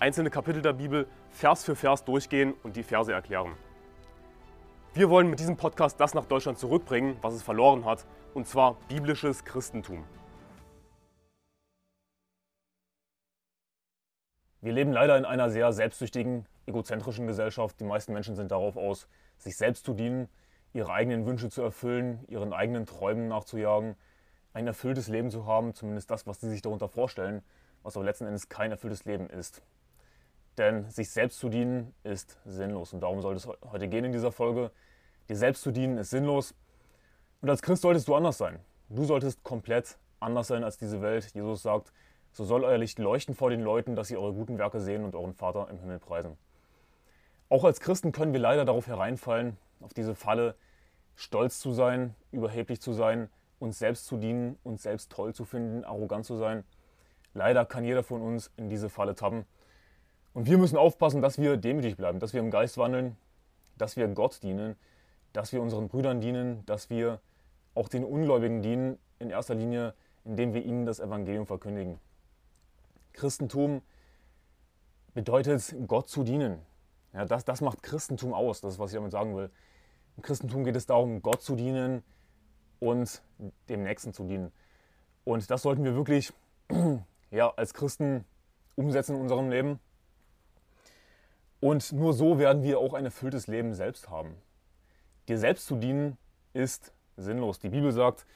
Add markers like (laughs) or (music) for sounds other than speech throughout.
einzelne Kapitel der Bibel Vers für Vers durchgehen und die Verse erklären. Wir wollen mit diesem Podcast das nach Deutschland zurückbringen, was es verloren hat, und zwar biblisches Christentum. Wir leben leider in einer sehr selbstsüchtigen, egozentrischen Gesellschaft. Die meisten Menschen sind darauf aus, sich selbst zu dienen, ihre eigenen Wünsche zu erfüllen, ihren eigenen Träumen nachzujagen, ein erfülltes Leben zu haben, zumindest das, was sie sich darunter vorstellen, was aber letzten Endes kein erfülltes Leben ist. Denn sich selbst zu dienen ist sinnlos. Und darum soll es heute gehen in dieser Folge. Dir selbst zu dienen ist sinnlos. Und als Christ solltest du anders sein. Du solltest komplett anders sein als diese Welt. Jesus sagt, so soll euer Licht leuchten vor den Leuten, dass sie eure guten Werke sehen und euren Vater im Himmel preisen. Auch als Christen können wir leider darauf hereinfallen, auf diese Falle, stolz zu sein, überheblich zu sein, uns selbst zu dienen, uns selbst toll zu finden, arrogant zu sein. Leider kann jeder von uns in diese Falle tappen. Und wir müssen aufpassen, dass wir demütig bleiben, dass wir im Geist wandeln, dass wir Gott dienen, dass wir unseren Brüdern dienen, dass wir auch den Ungläubigen dienen, in erster Linie, indem wir ihnen das Evangelium verkündigen. Christentum bedeutet, Gott zu dienen. Ja, das, das macht Christentum aus, das ist, was ich damit sagen will. Im Christentum geht es darum, Gott zu dienen und dem Nächsten zu dienen. Und das sollten wir wirklich (clears throat) ja, als Christen umsetzen in unserem Leben. Und nur so werden wir auch ein erfülltes Leben selbst haben. Dir selbst zu dienen ist sinnlos. Die Bibel sagt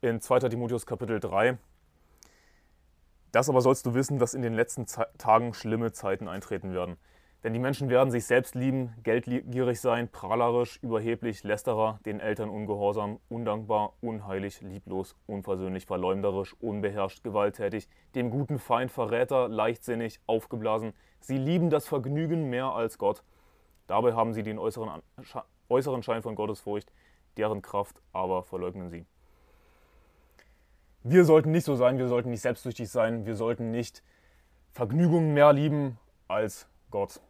in 2. Timotheus Kapitel 3, das aber sollst du wissen, dass in den letzten Tagen schlimme Zeiten eintreten werden. Denn die Menschen werden sich selbst lieben, geldgierig sein, prahlerisch, überheblich, lästerer, den Eltern ungehorsam, undankbar, unheilig, lieblos, unversöhnlich, verleumderisch, unbeherrscht, gewalttätig, dem guten Feind Verräter, leichtsinnig, aufgeblasen. Sie lieben das Vergnügen mehr als Gott. Dabei haben sie den äußeren, äußeren Schein von Gottesfurcht, deren Kraft aber verleugnen sie. Wir sollten nicht so sein, wir sollten nicht selbstsüchtig sein, wir sollten nicht Vergnügungen mehr lieben als Gott.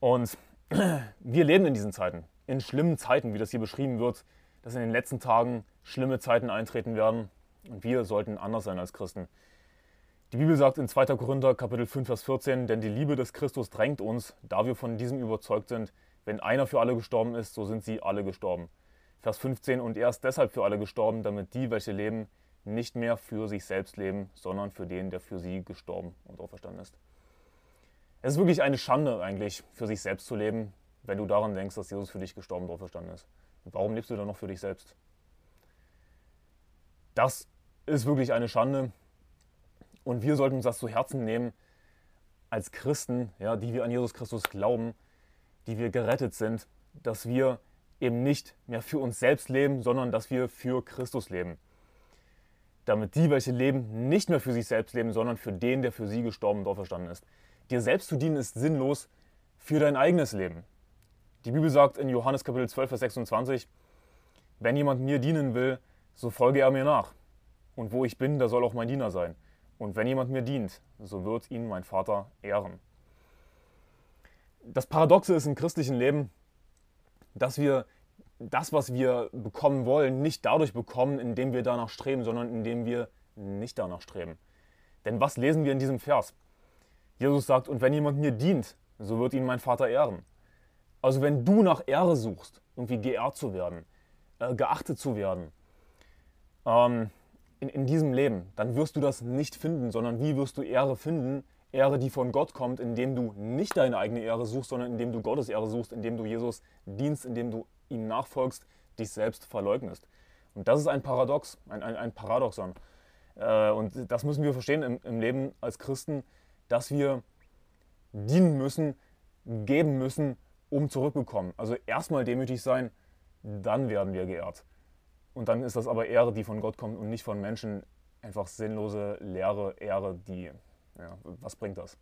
Und (clears throat) wir leben in diesen Zeiten, in schlimmen Zeiten, wie das hier beschrieben wird, dass in den letzten Tagen schlimme Zeiten eintreten werden. Und wir sollten anders sein als Christen. Die Bibel sagt in 2. Korinther Kapitel 5, Vers 14, denn die Liebe des Christus drängt uns, da wir von diesem überzeugt sind, wenn einer für alle gestorben ist, so sind sie alle gestorben. Vers 15, und er ist deshalb für alle gestorben, damit die, welche leben, nicht mehr für sich selbst leben, sondern für den, der für sie gestorben und auferstanden ist. Es ist wirklich eine Schande eigentlich, für sich selbst zu leben, wenn du daran denkst, dass Jesus für dich gestorben und auferstanden ist. Warum lebst du dann noch für dich selbst? Das ist wirklich eine Schande. Und wir sollten uns das zu Herzen nehmen, als Christen, ja, die wir an Jesus Christus glauben, die wir gerettet sind, dass wir eben nicht mehr für uns selbst leben, sondern dass wir für Christus leben. Damit die, welche leben, nicht mehr für sich selbst leben, sondern für den, der für sie gestorben und auferstanden ist. Dir selbst zu dienen ist sinnlos für dein eigenes Leben. Die Bibel sagt in Johannes Kapitel 12, Vers 26, wenn jemand mir dienen will, so folge er mir nach. Und wo ich bin, da soll auch mein Diener sein. Und wenn jemand mir dient, so wird ihn mein Vater ehren. Das Paradoxe ist im christlichen Leben, dass wir das, was wir bekommen wollen, nicht dadurch bekommen, indem wir danach streben, sondern indem wir nicht danach streben. Denn was lesen wir in diesem Vers? Jesus sagt, und wenn jemand mir dient, so wird ihn mein Vater ehren. Also wenn du nach Ehre suchst, irgendwie geehrt zu werden, äh, geachtet zu werden, ähm, in, in diesem Leben, dann wirst du das nicht finden, sondern wie wirst du Ehre finden? Ehre, die von Gott kommt, indem du nicht deine eigene Ehre suchst, sondern indem du Gottes Ehre suchst, indem du Jesus dienst, indem du ihm nachfolgst, dich selbst verleugnest. Und das ist ein Paradox, ein, ein, ein Paradoxon. Äh, und das müssen wir verstehen im, im Leben als Christen, dass wir dienen müssen, geben müssen, um zurückbekommen. Also erstmal demütig sein, dann werden wir geehrt. Und dann ist das aber Ehre, die von Gott kommt und nicht von Menschen. Einfach sinnlose, leere Ehre, die, ja, was bringt das?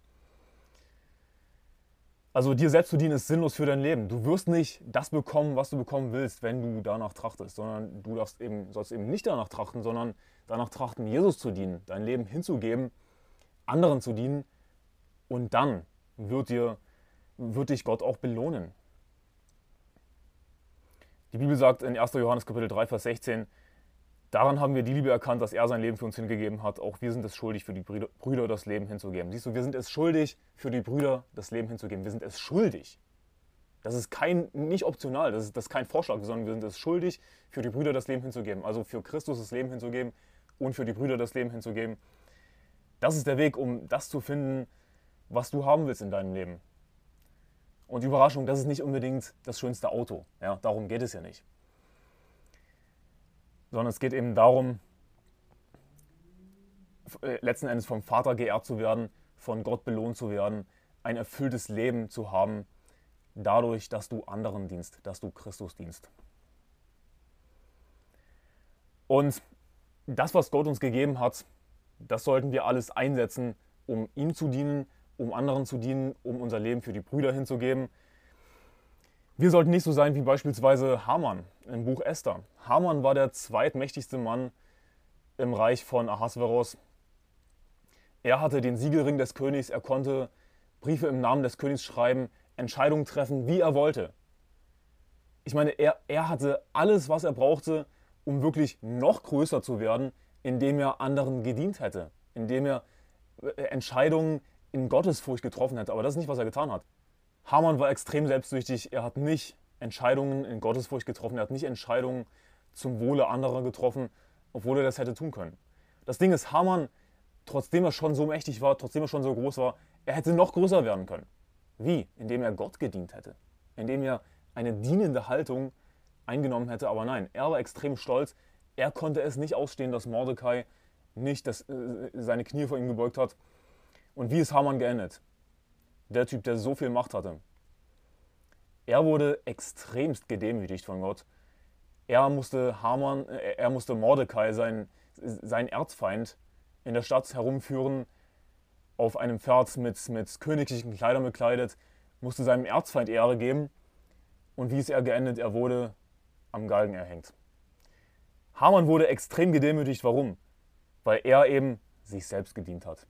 Also dir selbst zu dienen ist sinnlos für dein Leben. Du wirst nicht das bekommen, was du bekommen willst, wenn du danach trachtest, sondern du darfst eben, sollst eben nicht danach trachten, sondern danach trachten, Jesus zu dienen, dein Leben hinzugeben, anderen zu dienen und dann wird, dir, wird dich Gott auch belohnen. Die Bibel sagt in 1. Johannes Kapitel 3, Vers 16, Daran haben wir die Liebe erkannt, dass er sein Leben für uns hingegeben hat. Auch wir sind es schuldig, für die Brüder das Leben hinzugeben. Siehst du, wir sind es schuldig, für die Brüder das Leben hinzugeben. Wir sind es schuldig. Das ist kein, nicht optional, das ist, das ist kein Vorschlag, sondern wir sind es schuldig, für die Brüder das Leben hinzugeben. Also für Christus das Leben hinzugeben und für die Brüder das Leben hinzugeben. Das ist der Weg, um das zu finden, was du haben willst in deinem Leben. Und Überraschung, das ist nicht unbedingt das schönste Auto. Ja, darum geht es ja nicht sondern es geht eben darum, äh, letzten Endes vom Vater geehrt zu werden, von Gott belohnt zu werden, ein erfülltes Leben zu haben, dadurch, dass du anderen dienst, dass du Christus dienst. Und das, was Gott uns gegeben hat, das sollten wir alles einsetzen, um ihm zu dienen, um anderen zu dienen, um unser Leben für die Brüder hinzugeben, wir sollten nicht so sein wie beispielsweise Haman im Buch Esther. Haman war der zweitmächtigste Mann im Reich von Ahasveros. Er hatte den Siegelring des Königs, er konnte Briefe im Namen des Königs schreiben, Entscheidungen treffen, wie er wollte. Ich meine, er, er hatte alles, was er brauchte, um wirklich noch größer zu werden, indem er anderen gedient hätte, indem er äh, Entscheidungen in Gottesfurcht getroffen hätte. Aber das ist nicht, was er getan hat. Hamann war extrem selbstsüchtig. Er hat nicht Entscheidungen in Gottesfurcht getroffen. Er hat nicht Entscheidungen zum Wohle anderer getroffen, obwohl er das hätte tun können. Das Ding ist, Hamann, trotzdem er schon so mächtig war, trotzdem er schon so groß war, er hätte noch größer werden können. Wie? Indem er Gott gedient hätte. Indem er eine dienende Haltung eingenommen hätte. Aber nein, er war extrem stolz. Er konnte es nicht ausstehen, dass Mordecai nicht das, äh, seine Knie vor ihm gebeugt hat. Und wie ist Hamann geendet? der Typ, der so viel Macht hatte. Er wurde extremst gedemütigt von Gott. Er musste Haman, äh, er musste Mordecai, sein, sein Erzfeind, in der Stadt herumführen, auf einem Pferd mit, mit königlichen Kleidern bekleidet, musste seinem Erzfeind Ehre geben. Und wie ist er geendet? Er wurde am Galgen erhängt. Haman wurde extrem gedemütigt. Warum? Weil er eben sich selbst gedient hat,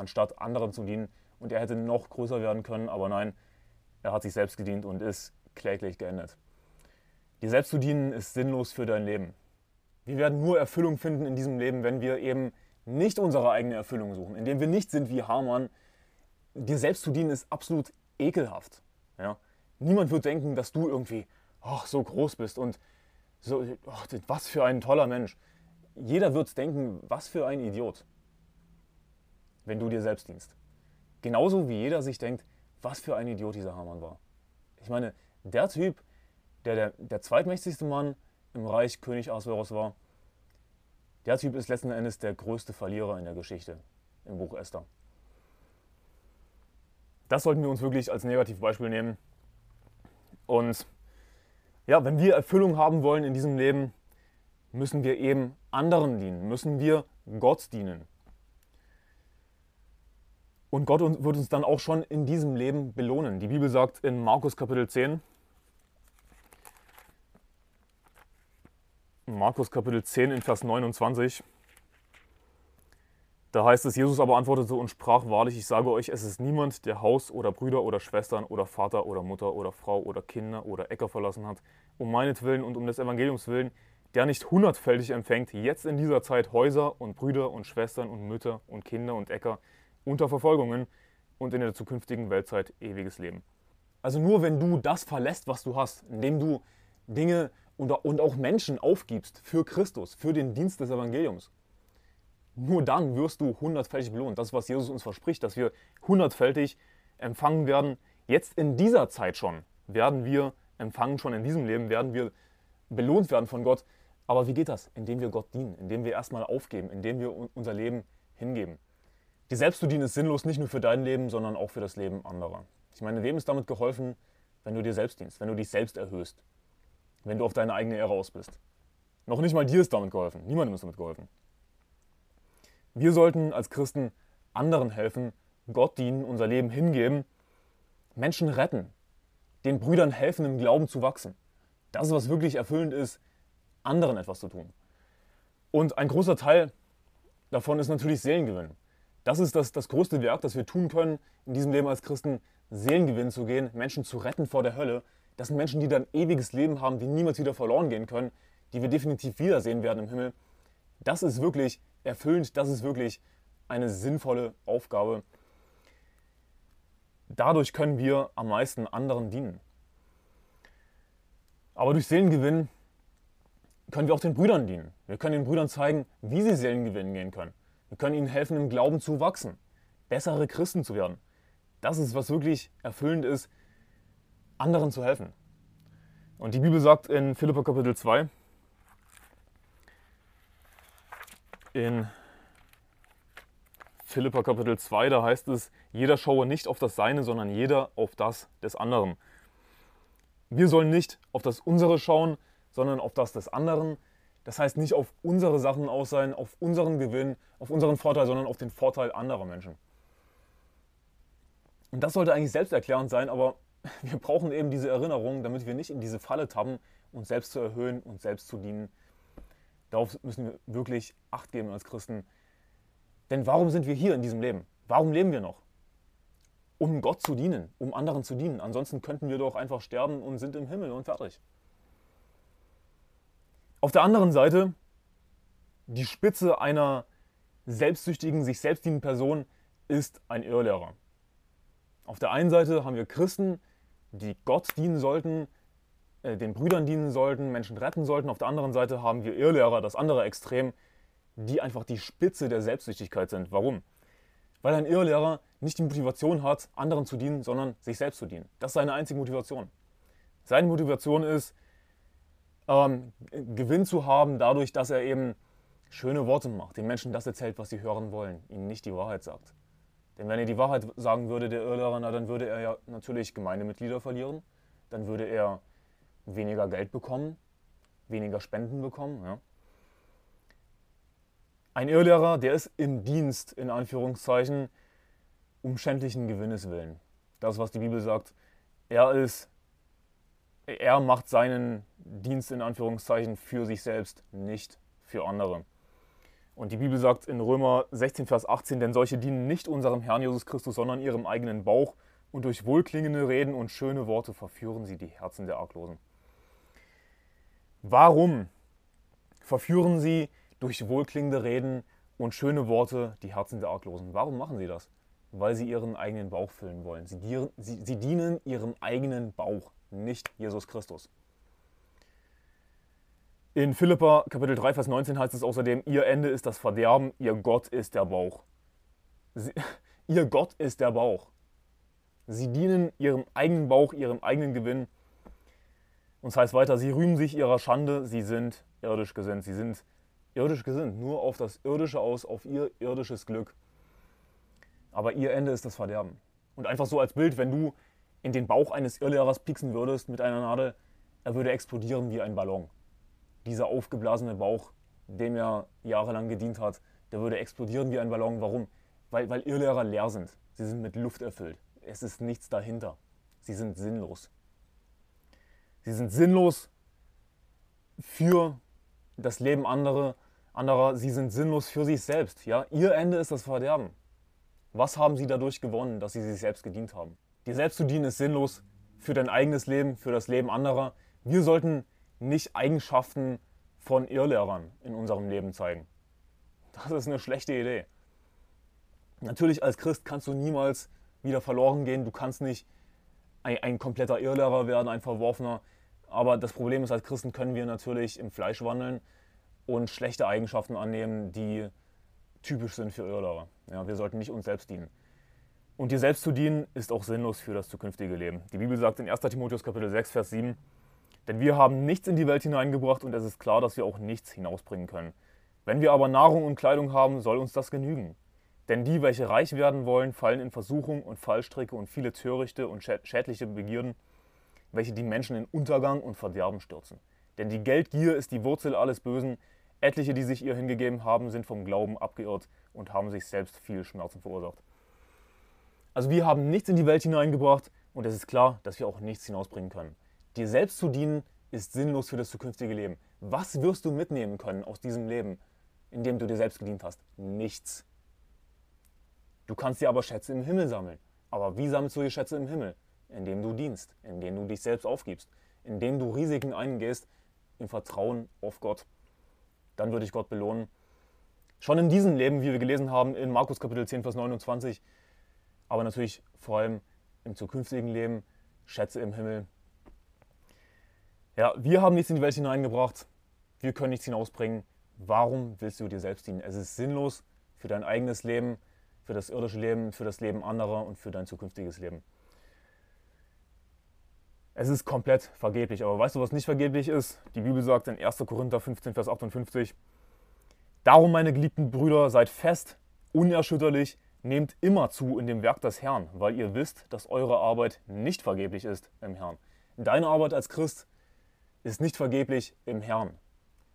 anstatt anderen zu dienen und er hätte noch größer werden können, aber nein, er hat sich selbst gedient und ist kläglich geendet. Dir selbst zu dienen ist sinnlos für dein Leben. Wir werden nur Erfüllung finden in diesem Leben, wenn wir eben nicht unsere eigene Erfüllung suchen, indem wir nicht sind wie Hamann. Dir selbst zu dienen ist absolut ekelhaft. Ja? Niemand wird denken, dass du irgendwie oh, so groß bist und so, oh, was für ein toller Mensch. Jeder wird denken, was für ein Idiot, wenn du dir selbst dienst. Genauso wie jeder sich denkt, was für ein Idiot dieser Hamann war. Ich meine, der Typ, der der, der zweitmächtigste Mann im Reich König Ahasveros war, der Typ ist letzten Endes der größte Verlierer in der Geschichte im Buch Esther. Das sollten wir uns wirklich als Negativbeispiel nehmen. Und ja, wenn wir Erfüllung haben wollen in diesem Leben, müssen wir eben anderen dienen, müssen wir Gott dienen. Und Gott wird uns dann auch schon in diesem Leben belohnen. Die Bibel sagt in Markus Kapitel 10, Markus Kapitel 10 in Vers 29, da heißt es, Jesus aber antwortete und sprach, wahrlich, ich sage euch, es ist niemand, der Haus oder Brüder oder Schwestern oder Vater oder Mutter oder Frau oder Kinder oder Äcker verlassen hat, um meinetwillen und um des Evangeliums willen, der nicht hundertfältig empfängt, jetzt in dieser Zeit Häuser und Brüder und Schwestern und Mütter und Kinder und Äcker, unter Verfolgungen und in der zukünftigen Weltzeit ewiges Leben. Also nur wenn du das verlässt, was du hast, indem du Dinge und auch Menschen aufgibst für Christus, für den Dienst des Evangeliums, nur dann wirst du hundertfältig belohnt. Das ist, was Jesus uns verspricht, dass wir hundertfältig empfangen werden. Jetzt in dieser Zeit schon werden wir empfangen, schon in diesem Leben werden wir belohnt werden von Gott. Aber wie geht das? Indem wir Gott dienen, indem wir erstmal aufgeben, indem wir unser Leben hingeben. Dir selbst zu dienen ist sinnlos nicht nur für dein Leben, sondern auch für das Leben anderer. Ich meine, wem ist damit geholfen, wenn du dir selbst dienst, wenn du dich selbst erhöhst, wenn du auf deine eigene Ehre aus bist? Noch nicht mal dir ist damit geholfen, niemandem ist damit geholfen. Wir sollten als Christen anderen helfen, Gott dienen, unser Leben hingeben, Menschen retten, den Brüdern helfen, im Glauben zu wachsen. Das ist, was wirklich erfüllend ist, anderen etwas zu tun. Und ein großer Teil davon ist natürlich Seelengewinn. Das ist das, das größte Werk, das wir tun können, in diesem Leben als Christen, Seelengewinn zu gehen, Menschen zu retten vor der Hölle. Das sind Menschen, die dann ewiges Leben haben, die niemals wieder verloren gehen können, die wir definitiv wiedersehen werden im Himmel. Das ist wirklich erfüllend, das ist wirklich eine sinnvolle Aufgabe. Dadurch können wir am meisten anderen dienen. Aber durch Seelengewinn können wir auch den Brüdern dienen. Wir können den Brüdern zeigen, wie sie Seelengewinn gehen können. Wir können ihnen helfen, im Glauben zu wachsen, bessere Christen zu werden. Das ist, was wirklich erfüllend ist, anderen zu helfen. Und die Bibel sagt in Philippa Kapitel 2, in Philippa Kapitel 2, da heißt es, jeder schaue nicht auf das Seine, sondern jeder auf das des anderen. Wir sollen nicht auf das unsere schauen, sondern auf das des anderen. Das heißt nicht auf unsere Sachen aus sein, auf unseren Gewinn, auf unseren Vorteil, sondern auf den Vorteil anderer Menschen. Und das sollte eigentlich selbsterklärend sein, aber (laughs) wir brauchen eben diese Erinnerung, damit wir nicht in diese Falle tappen, uns selbst zu erhöhen und selbst zu dienen. Darauf müssen wir wirklich Acht geben als Christen. Denn warum sind wir hier in diesem Leben? Warum leben wir noch? Um Gott zu dienen, um anderen zu dienen. Ansonsten könnten wir doch einfach sterben und sind im Himmel und fertig. Auf der anderen Seite, die Spitze einer selbstsüchtigen, sich selbst dienenden Person ist ein Irrlehrer. Auf der einen Seite haben wir Christen, die Gott dienen sollten, äh, den Brüdern dienen sollten, Menschen retten sollten. Auf der anderen Seite haben wir Irrlehrer, das andere Extrem, die einfach die Spitze der Selbstsüchtigkeit sind. Warum? Weil ein Irrlehrer nicht die Motivation hat, anderen zu dienen, sondern sich selbst zu dienen. Das ist seine einzige Motivation. Seine Motivation ist, ähm, Gewinn zu haben, dadurch, dass er eben schöne Worte macht, den Menschen das erzählt, was sie hören wollen, ihnen nicht die Wahrheit sagt. Denn wenn er die Wahrheit sagen würde, der Irrlehrer, dann würde er ja natürlich Gemeindemitglieder verlieren, dann würde er weniger Geld bekommen, weniger Spenden bekommen. Ja. Ein Irrlehrer, der ist im Dienst, in Anführungszeichen, um schändlichen Gewinnes willen. Das, was die Bibel sagt, er ist, er macht seinen Dienst in Anführungszeichen für sich selbst, nicht für andere. Und die Bibel sagt in Römer 16, Vers 18, denn solche dienen nicht unserem Herrn Jesus Christus, sondern ihrem eigenen Bauch und durch wohlklingende Reden und schöne Worte verführen sie die Herzen der Arglosen. Warum verführen sie durch wohlklingende Reden und schöne Worte die Herzen der Arglosen. Warum machen sie das? Weil sie ihren eigenen Bauch füllen wollen. Sie, sie dienen ihrem eigenen Bauch, nicht Jesus Christus. In Philippa Kapitel 3, Vers 19 heißt es außerdem, ihr Ende ist das Verderben, ihr Gott ist der Bauch. Sie, (laughs) ihr Gott ist der Bauch. Sie dienen ihrem eigenen Bauch, ihrem eigenen Gewinn. Und es heißt weiter, sie rühmen sich ihrer Schande, sie sind irdisch gesinnt, sie sind irdisch gesinnt, nur auf das Irdische aus, auf ihr irdisches Glück. Aber ihr Ende ist das Verderben. Und einfach so als Bild, wenn du in den Bauch eines Irrlehrers pieksen würdest mit einer Nadel, er würde explodieren wie ein Ballon. Dieser aufgeblasene Bauch, dem er jahrelang gedient hat, der würde explodieren wie ein Ballon. Warum? Weil, weil Irrlehrer leer sind. Sie sind mit Luft erfüllt. Es ist nichts dahinter. Sie sind sinnlos. Sie sind sinnlos für das Leben anderer, anderer, sie sind sinnlos für sich selbst. Ja? Ihr Ende ist das Verderben. Was haben sie dadurch gewonnen, dass sie sich selbst gedient haben? Dir selbst zu dienen ist sinnlos für dein eigenes Leben, für das Leben anderer. Wir sollten nicht Eigenschaften von Irrlehrern in unserem Leben zeigen. Das ist eine schlechte Idee. Natürlich als Christ kannst du niemals wieder verloren gehen. Du kannst nicht ein, ein kompletter Irrlehrer werden, ein Verworfener. Aber das Problem ist, als Christen können wir natürlich im Fleisch wandeln und schlechte Eigenschaften annehmen, die typisch sind für Irrlehrer. Ja, wir sollten nicht uns selbst dienen. Und dir selbst zu dienen ist auch sinnlos für das zukünftige Leben. Die Bibel sagt in 1. Timotheus Kapitel 6, Vers 7, denn wir haben nichts in die Welt hineingebracht und es ist klar, dass wir auch nichts hinausbringen können. Wenn wir aber Nahrung und Kleidung haben, soll uns das genügen. Denn die, welche reich werden wollen, fallen in Versuchung und Fallstricke und viele törichte und schädliche Begierden, welche die Menschen in Untergang und Verderben stürzen. Denn die Geldgier ist die Wurzel alles Bösen. Etliche, die sich ihr hingegeben haben, sind vom Glauben abgeirrt und haben sich selbst viel Schmerzen verursacht. Also wir haben nichts in die Welt hineingebracht Und es ist klar, dass wir auch nichts hinausbringen können. Dir selbst zu dienen ist sinnlos für das zukünftige Leben. Was wirst du mitnehmen können aus diesem Leben, in dem du dir selbst gedient hast? Nichts. Du kannst dir aber Schätze im Himmel sammeln. Aber wie sammelst du die Schätze im Himmel? Indem du dienst, indem du dich selbst aufgibst, indem du Risiken eingehst im Vertrauen auf Gott. Dann würde ich Gott belohnen. Schon in diesem Leben, wie wir gelesen haben in Markus Kapitel 10, Vers 29, aber natürlich vor allem im zukünftigen Leben, Schätze im Himmel. Ja, wir haben nichts in die Welt hineingebracht, wir können nichts hinausbringen. Warum willst du dir selbst dienen? Es ist sinnlos für dein eigenes Leben, für das irdische Leben, für das Leben anderer und für dein zukünftiges Leben. Es ist komplett vergeblich. Aber weißt du, was nicht vergeblich ist? Die Bibel sagt in 1. Korinther 15, Vers 58, Darum, meine geliebten Brüder, seid fest, unerschütterlich, nehmt immer zu in dem Werk des Herrn, weil ihr wisst, dass eure Arbeit nicht vergeblich ist im Herrn. Deine Arbeit als Christ ist nicht vergeblich im Herrn.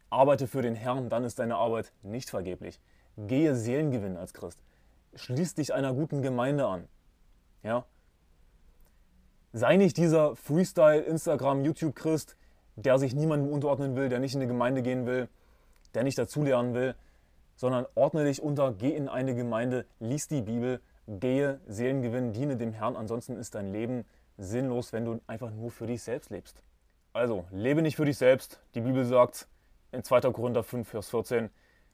Arbeite für den Herrn, dann ist deine Arbeit nicht vergeblich. Gehe Seelengewinn als Christ. Schließ dich einer guten Gemeinde an. Ja? Sei nicht dieser Freestyle, Instagram, YouTube-Christ, der sich niemandem unterordnen will, der nicht in eine Gemeinde gehen will, der nicht dazulernen will, sondern ordne dich unter, geh in eine Gemeinde, lies die Bibel, gehe Seelengewinn, diene dem Herrn. Ansonsten ist dein Leben sinnlos, wenn du einfach nur für dich selbst lebst. Also, lebe nicht für dich selbst. Die Bibel sagt in 2. Korinther 5, Vers 14,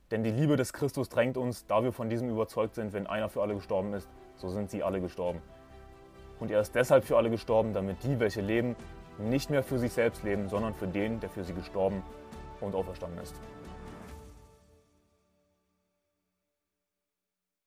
denn die Liebe des Christus drängt uns, da wir von diesem überzeugt sind, wenn einer für alle gestorben ist, so sind sie alle gestorben. Und er ist deshalb für alle gestorben, damit die, welche leben, nicht mehr für sich selbst leben, sondern für den, der für sie gestorben und auferstanden ist.